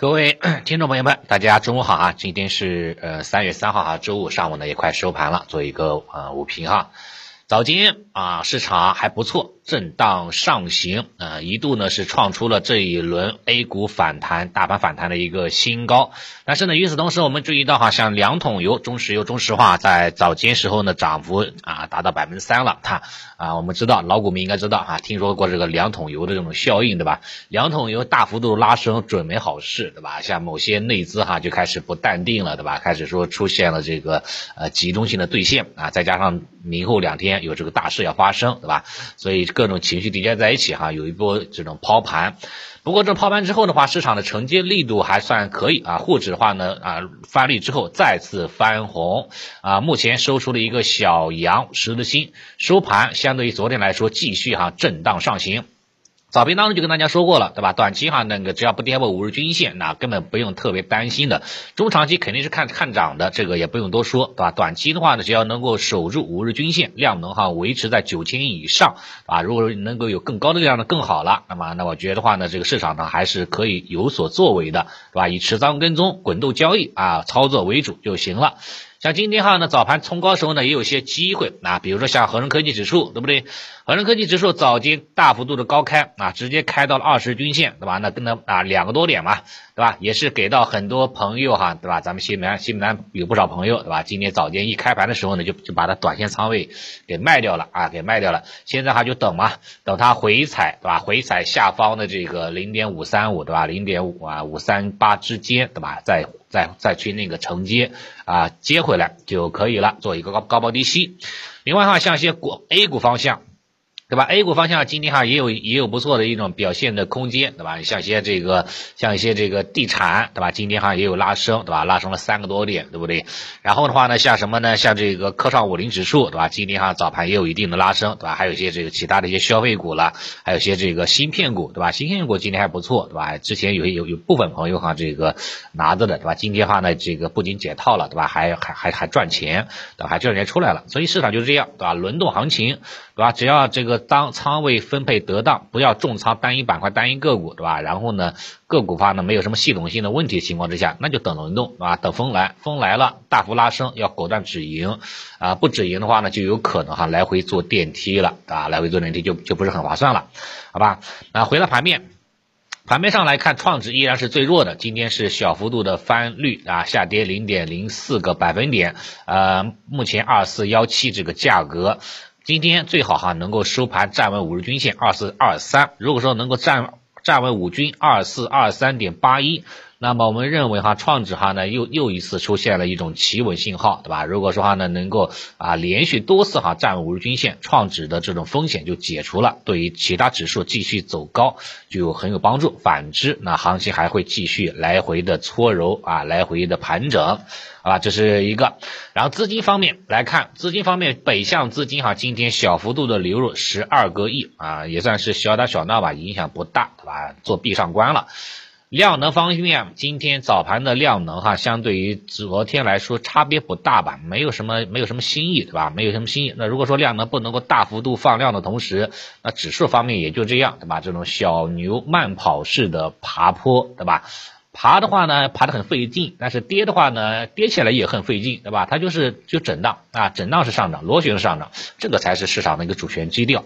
各位 听众朋友们，大家中午好啊！今天是呃三月三号啊，周五上午呢也快收盘了，做一个呃午评哈。早间啊，市场还不错。震荡上行，呃，一度呢是创出了这一轮 A 股反弹、大盘反弹的一个新高。但是呢，与此同时，我们注意到哈，像两桶油、中石油、中石化在早间时候呢，涨幅啊达到百分之三了。它啊，我们知道老股民应该知道啊，听说过这个两桶油的这种效应，对吧？两桶油大幅度拉升，准没好事，对吧？像某些内资哈就开始不淡定了，对吧？开始说出现了这个呃集中性的兑现啊，再加上明后两天有这个大事要发生，对吧？所以。各种情绪叠加在一起哈，有一波这种抛盘。不过这抛盘之后的话，市场的承接力度还算可以啊。沪指的话呢啊发力之后再次翻红啊，目前收出了一个小阳十字星，收盘相对于昨天来说继续哈震荡上行。早评当中就跟大家说过了，对吧？短期哈那个只要不跌破五日均线，那根本不用特别担心的。中长期肯定是看看涨的，这个也不用多说，对吧？短期的话呢，只要能够守住五日均线，量能哈维持在九千亿以上啊，如果能够有更高的量呢更好了。那么那我觉得话呢，这个市场呢还是可以有所作为的，对吧？以持仓跟踪、滚动交易啊操作为主就行了。像今天哈呢，早盘冲高时候呢，也有些机会啊，比如说像恒生科技指数，对不对？恒生科技指数早间大幅度的高开啊，直接开到了二十均线，对吧？那跟它啊两个多点嘛，对吧？也是给到很多朋友哈，对吧？咱们西南西南有不少朋友，对吧？今天早间一开盘的时候呢，就就把它短线仓位给卖掉了啊，给卖掉了。现在哈就等嘛，等它回踩，对吧？回踩下方的这个零点五三五，对吧？零点五啊五三八之间，对吧？再再再去那个承接啊，接回来就可以了，做一个高高抛低吸。另外哈，像一些股 A 股方向。对吧？A 股方向今天哈也有也有不错的一种表现的空间，对吧？像一些这个像一些这个地产，对吧？今天哈也有拉升，对吧？拉升了三个多点，对不对？然后的话呢，像什么呢？像这个科创五零指数，对吧？今天哈早盘也有一定的拉升，对吧？还有一些这个其他的一些消费股了，还有一些这个芯片股，对吧？芯片股今天还不错，对吧？之前有有有部分朋友哈这个拿着的，对吧？今天哈呢这个不仅解套了，对吧？还还还还赚钱，对吧？还赚钱出来了，所以市场就是这样，对吧？轮动行情，对吧？只要这个。当仓位分配得当，不要重仓单一板块、单一个股，对吧？然后呢，个股方呢没有什么系统性的问题情况之下，那就等轮动，对吧？等风来，风来了，大幅拉升，要果断止盈啊！不止盈的话呢，就有可能哈来回坐电梯了啊！来回坐电梯就就不是很划算了，好吧？那回到盘面，盘面上来看，创指依然是最弱的，今天是小幅度的翻绿啊，下跌零点零四个百分点，呃，目前二四幺七这个价格。今天最好哈能够收盘站稳五日均线二四二三，如果说能够站站稳五均二四二三点八一。那么我们认为哈，创指哈呢又又一次出现了一种企稳信号，对吧？如果说哈呢能够啊连续多次哈站五日均线，创指的这种风险就解除了，对于其他指数继续走高就很有帮助。反之，那行情还会继续来回的搓揉啊，来回的盘整，好吧？这是一个。然后资金方面来看，资金方面北向资金哈今天小幅度的流入十二个亿啊，也算是小打小闹吧，影响不大，对吧？做闭上关了。量能方面，今天早盘的量能哈，相对于昨天来说差别不大吧，没有什么没有什么新意，对吧？没有什么新意。那如果说量能不能够大幅度放量的同时，那指数方面也就这样，对吧？这种小牛慢跑式的爬坡，对吧？爬的话呢，爬得很费劲，但是跌的话呢，跌起来也很费劲，对吧？它就是就震荡啊，震荡是上涨，螺旋是上涨，这个才是市场的一个主旋基调。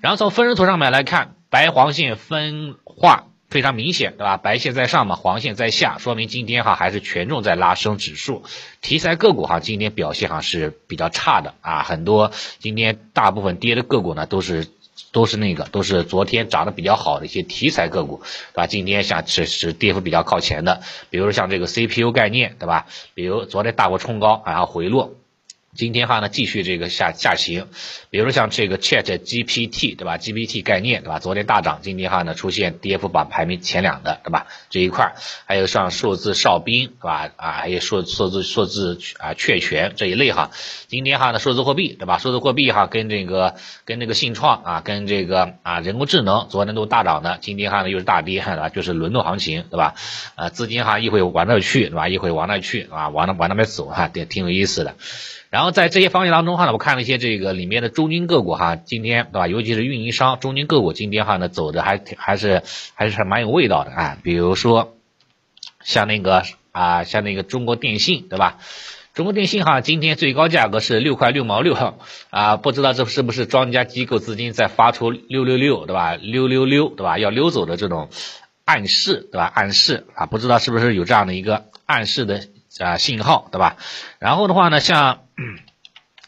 然后从分时图上面来看，白黄线分化。非常明显，对吧？白线在上嘛，黄线在下，说明今天哈还是权重在拉升指数。题材个股哈今天表现哈是比较差的啊，很多今天大部分跌的个股呢都是都是那个都是昨天涨得比较好的一些题材个股，对吧？今天像是是跌幅比较靠前的，比如像这个 CPU 概念，对吧？比如昨天大幅冲高然后回落。今天哈呢继续这个下下行，比如像这个 Chat GPT 对吧？GPT 概念对吧？昨天大涨，今天哈呢出现跌幅榜排名前两的对吧？这一块还有像数字哨兵对吧？啊，还有数数字数字啊确权这一类哈，今天哈呢数字货币对吧？数字货币哈跟这个跟这个信创啊跟这个啊人工智能昨天都大涨的，今天哈呢又是大跌对吧？就是轮动行情对吧？啊资金哈一会往那去对吧？一会往那去啊往那往那边走哈，也挺有意思的。然后在这些方向当中哈呢，我看了一些这个里面的中金个股哈，今天对吧？尤其是运营商中金个股今天哈呢走的还挺还是还是蛮有味道的啊。比如说像那个啊，像那个中国电信，对吧？中国电信哈，今天最高价格是六块六毛六哈啊，不知道这是不是庄家机构资金在发出六六六，对吧？溜溜溜，对吧？要溜走的这种暗示，对吧？暗示啊，不知道是不是有这样的一个暗示的啊信号，对吧？然后的话呢，像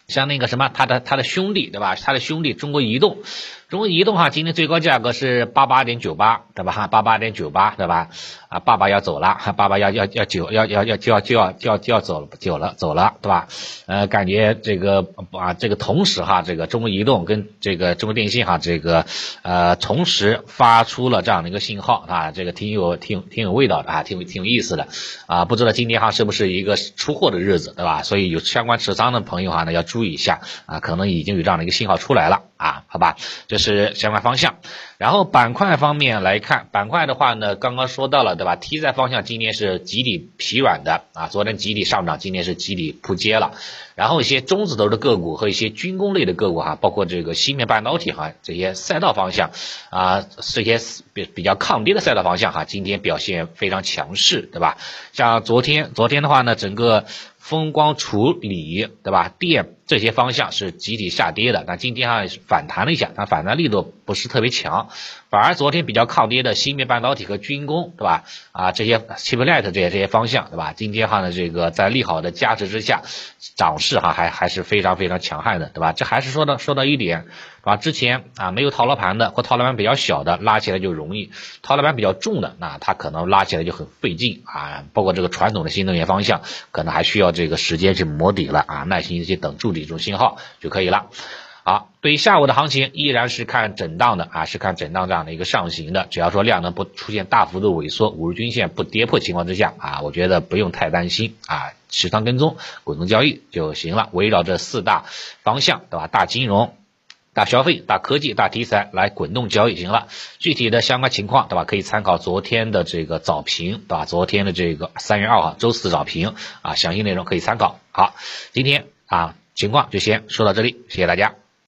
像那个什么，他的他的兄弟，对吧？他的兄弟中国移动。中国移动哈，今天最高价格是八八点九八，对吧？哈，八八点九八，对吧？啊，爸爸要走了，爸爸要要要九要要要就要就要就要就要走了走了走了，对吧？呃，感觉这个啊，这个同时哈，这个中国移动跟这个中国电信哈，这个呃同时发出了这样的一个信号啊，这个挺有挺挺有味道的啊，挺挺有意思的啊，不知道今天哈是不是一个出货的日子，对吧？所以有相关持仓的朋友哈呢，要注意一下啊，可能已经有这样的一个信号出来了啊，好吧？这是相关方向，然后板块方面来看，板块的话呢，刚刚说到了，对吧？题材方向今天是集体疲软的啊，昨天集体上涨，今天是集体扑街了。然后一些中字头的个股和一些军工类的个股哈，包括这个芯片半导体哈，这些赛道方向啊，这些比比较抗跌的赛道方向哈，今天表现非常强势，对吧？像昨天，昨天的话呢，整个。风光处理对吧？电这些方向是集体下跌的，那今天啊反弹了一下，它反弹力度不是特别强，反而昨天比较抗跌的芯片半导体和军工对吧？啊这些 chiplet 这些这些方向对吧？今天哈呢这个在利好的加持之下，涨势哈还还是非常非常强悍的对吧？这还是说到说到一点。啊，之前啊没有套牢盘的或套牢盘比较小的拉起来就容易，套牢盘比较重的那它可能拉起来就很费劲啊。包括这个传统的新能源方向，可能还需要这个时间去磨底了啊，耐心去等筑底这种信号就可以了。好，对于下午的行情依然是看震荡的啊，是看震荡这样的一个上行的。只要说量能不出现大幅度萎缩，五日均线不跌破情况之下啊，我觉得不用太担心啊，持仓跟踪滚动交易就行了。围绕这四大方向对吧？大金融。大消费、大科技、大题材来滚动交易行了。具体的相关情况，对吧？可以参考昨天的这个早评，对吧？昨天的这个三月二号周四早评啊，详细内容可以参考。好，今天啊情况就先说到这里，谢谢大家。